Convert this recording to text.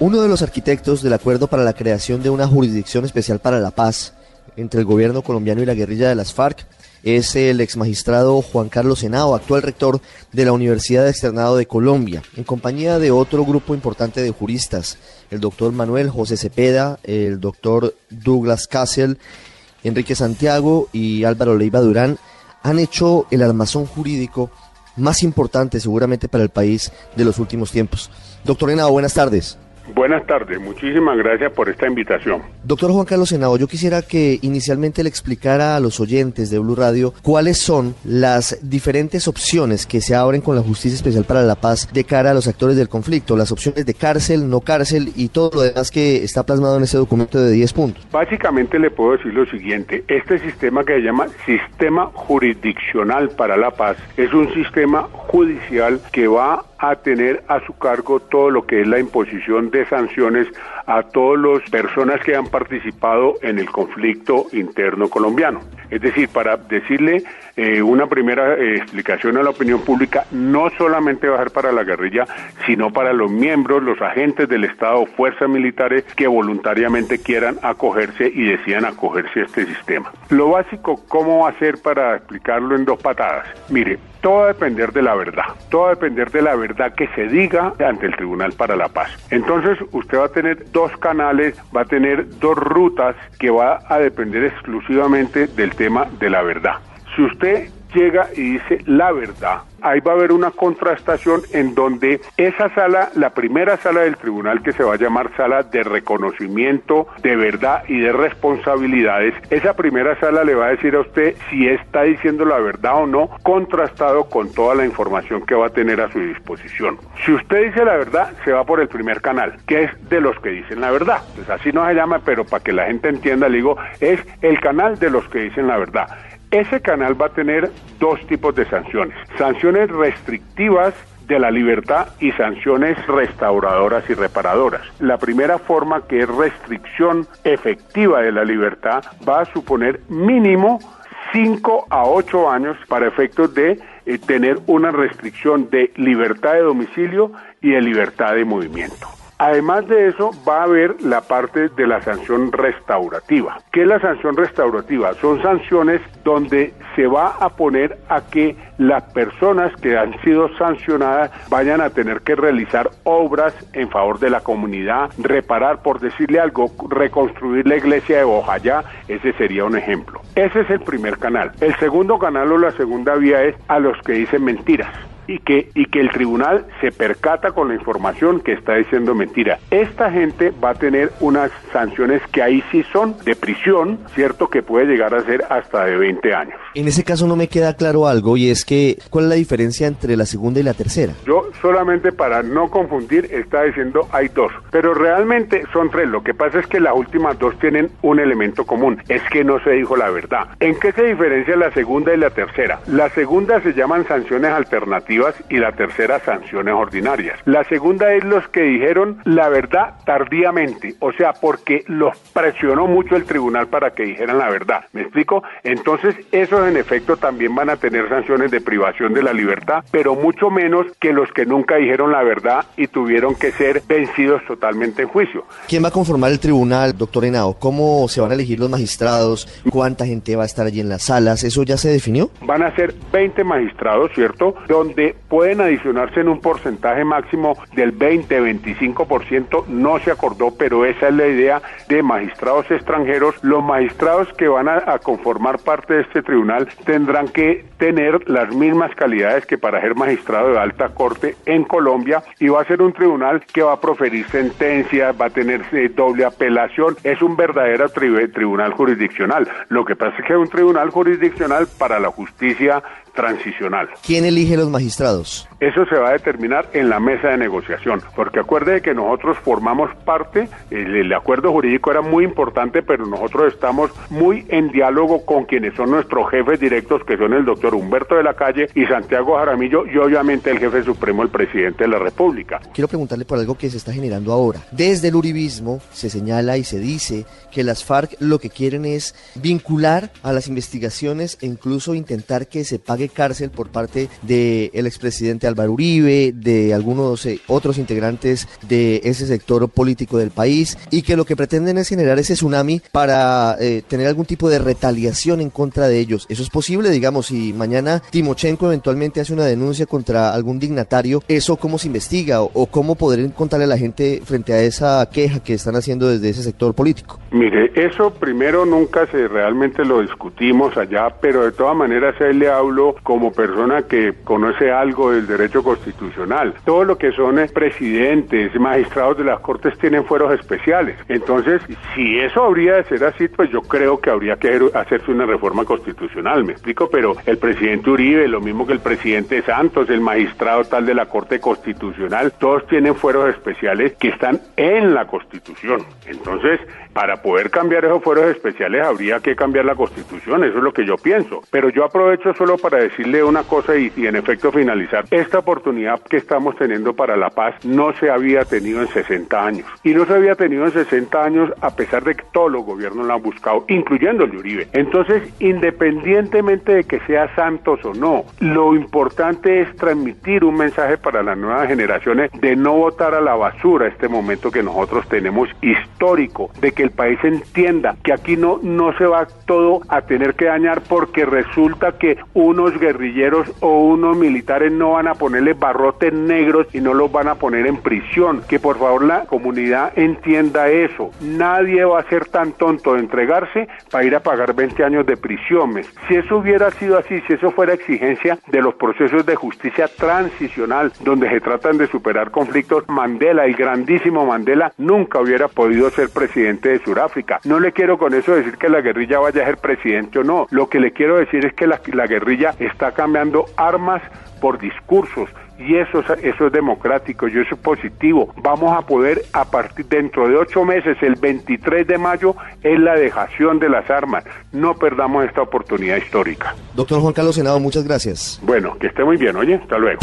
Uno de los arquitectos del acuerdo para la creación de una jurisdicción especial para la paz entre el gobierno colombiano y la guerrilla de las FARC es el ex magistrado Juan Carlos Henao, actual rector de la Universidad Externado de Colombia, en compañía de otro grupo importante de juristas, el doctor Manuel José Cepeda, el doctor Douglas Castle, Enrique Santiago y Álvaro Leiva Durán, han hecho el armazón jurídico más importante seguramente para el país de los últimos tiempos. Doctor Henao, buenas tardes. Buenas tardes, muchísimas gracias por esta invitación. Doctor Juan Carlos Senado, yo quisiera que inicialmente le explicara a los oyentes de Blue Radio cuáles son las diferentes opciones que se abren con la Justicia Especial para la Paz de cara a los actores del conflicto, las opciones de cárcel, no cárcel y todo lo demás que está plasmado en ese documento de 10 puntos. Básicamente le puedo decir lo siguiente, este sistema que se llama Sistema Jurisdiccional para la Paz es un sistema judicial que va a tener a su cargo todo lo que es la imposición de sanciones a todas las personas que han participado en el conflicto interno colombiano. Es decir, para decirle eh, una primera eh, explicación a la opinión pública, no solamente va a ser para la guerrilla, sino para los miembros, los agentes del Estado, fuerzas militares que voluntariamente quieran acogerse y decidan acogerse a este sistema. Lo básico, ¿cómo va a ser para explicarlo en dos patadas? Mire, todo va a depender de la verdad, todo va a depender de la verdad que se diga ante el Tribunal para la Paz. Entonces, usted va a tener dos canales, va a tener dos rutas que va a depender exclusivamente del tema de la verdad. Si usted llega y dice la verdad, ahí va a haber una contrastación en donde esa sala, la primera sala del tribunal que se va a llamar sala de reconocimiento de verdad y de responsabilidades, esa primera sala le va a decir a usted si está diciendo la verdad o no, contrastado con toda la información que va a tener a su disposición. Si usted dice la verdad, se va por el primer canal, que es de los que dicen la verdad. Pues así no se llama, pero para que la gente entienda, le digo, es el canal de los que dicen la verdad. Ese canal va a tener dos tipos de sanciones. Sanciones restrictivas de la libertad y sanciones restauradoras y reparadoras. La primera forma, que es restricción efectiva de la libertad, va a suponer mínimo 5 a 8 años para efectos de eh, tener una restricción de libertad de domicilio y de libertad de movimiento. Además de eso, va a haber la parte de la sanción restaurativa. ¿Qué es la sanción restaurativa? Son sanciones donde se va a poner a que las personas que han sido sancionadas vayan a tener que realizar obras en favor de la comunidad, reparar, por decirle algo, reconstruir la iglesia de Bojayá, ese sería un ejemplo. Ese es el primer canal. El segundo canal o la segunda vía es a los que dicen mentiras y que, y que el tribunal se percata con la información que está diciendo mentira. Esta gente va a tener unas sanciones que ahí sí son de prisión, ¿cierto? Que puede llegar a ser hasta de 20 años. En ese caso no me queda claro algo y es que, ¿cuál es la diferencia entre la segunda y la tercera? Yo solamente para no confundir está diciendo hay dos, pero realmente son tres. Lo que pasa es que las últimas dos tienen un elemento común, es que no se dijo la verdad. ¿En qué se diferencia la segunda y la tercera? La segunda se llaman sanciones alternativas y la tercera sanciones ordinarias. La segunda es los que dijeron la verdad tardíamente, o sea, porque los presionó mucho el tribunal para que dijeran la verdad. ¿Me explico? Entonces, en efecto también van a tener sanciones de privación de la libertad, pero mucho menos que los que nunca dijeron la verdad y tuvieron que ser vencidos totalmente en juicio. ¿Quién va a conformar el tribunal, doctor Henao? ¿Cómo se van a elegir los magistrados? ¿Cuánta gente va a estar allí en las salas? ¿Eso ya se definió? Van a ser 20 magistrados, ¿cierto? Donde pueden adicionarse en un porcentaje máximo del 20-25%, no se acordó, pero esa es la idea de magistrados extranjeros. Los magistrados que van a, a conformar parte de este tribunal tendrán que tener las mismas calidades que para ser magistrado de alta corte en Colombia y va a ser un tribunal que va a proferir sentencias, va a tener eh, doble apelación, es un verdadero tribunal jurisdiccional. Lo que pasa es que es un tribunal jurisdiccional para la justicia transicional. ¿Quién elige los magistrados? Eso se va a determinar en la mesa de negociación, porque acuerde que nosotros formamos parte, el, el, acuerdo jurídico era muy importante, pero nosotros estamos muy en diálogo con quienes son nuestros jefes directos, que son el doctor Humberto de la Calle y Santiago Jaramillo, y obviamente el jefe supremo, el presidente de la República. Quiero preguntarle por algo que se está generando ahora. Desde el uribismo se señala y se dice que las FARC lo que quieren es vincular a las investigaciones e incluso intentar que se pague cárcel por parte del el expresidente Álvaro Uribe, de algunos eh, otros integrantes de ese sector político del país y que lo que pretenden es generar ese tsunami para eh, tener algún tipo de retaliación en contra de ellos. ¿Eso es posible? Digamos, si mañana Timochenko eventualmente hace una denuncia contra algún dignatario, ¿eso cómo se investiga o, cómo poder contarle a la gente frente a esa queja que están haciendo desde ese sector político? Mire, eso primero nunca se realmente lo discutimos allá, pero de todas maneras él le hablo como persona que conoce algo del derecho constitucional. Todo lo que son presidentes, magistrados de las cortes tienen fueros especiales. Entonces, si eso habría de ser así, pues yo creo que habría que hacerse una reforma constitucional, me explico, pero el presidente Uribe, lo mismo que el presidente Santos, el magistrado tal de la Corte Constitucional, todos tienen fueros especiales que están en la Constitución. Entonces, para poder cambiar esos fueros especiales habría que cambiar la constitución, eso es lo que yo pienso. Pero yo aprovecho solo para decirle una cosa y, y, en efecto finalizar. Esta oportunidad que estamos teniendo para la paz no se había tenido en 60 años. Y no se había tenido en 60 años a pesar de que todos los gobiernos la han buscado, incluyendo el de Uribe. Entonces, independientemente de que sea Santos o no, lo importante es transmitir un mensaje para las nuevas generaciones de no votar a la basura este momento que nosotros tenemos histórico, de que el país entienda que aquí no, no se va todo a tener que dañar porque resulta que unos guerrilleros o unos militares no van a ponerle barrotes negros y no los van a poner en prisión. Que por favor la comunidad entienda eso. Nadie va a ser tan tonto de entregarse para ir a pagar 20 años de prisión. Si eso hubiera sido así, si eso fuera exigencia de los procesos de justicia transicional donde se tratan de superar conflictos, Mandela, el grandísimo Mandela, nunca hubiera podido ser presidente de Sudáfrica. No le quiero con eso decir que la guerrilla vaya a ser presidente o no. Lo que le quiero decir es que la guerrilla está cambiando armas por discursos y eso, eso es democrático y eso es positivo. Vamos a poder a partir dentro de ocho meses, el 23 de mayo, es la dejación de las armas. No perdamos esta oportunidad histórica. Doctor Juan Carlos Senado, muchas gracias. Bueno, que esté muy bien, oye, hasta luego.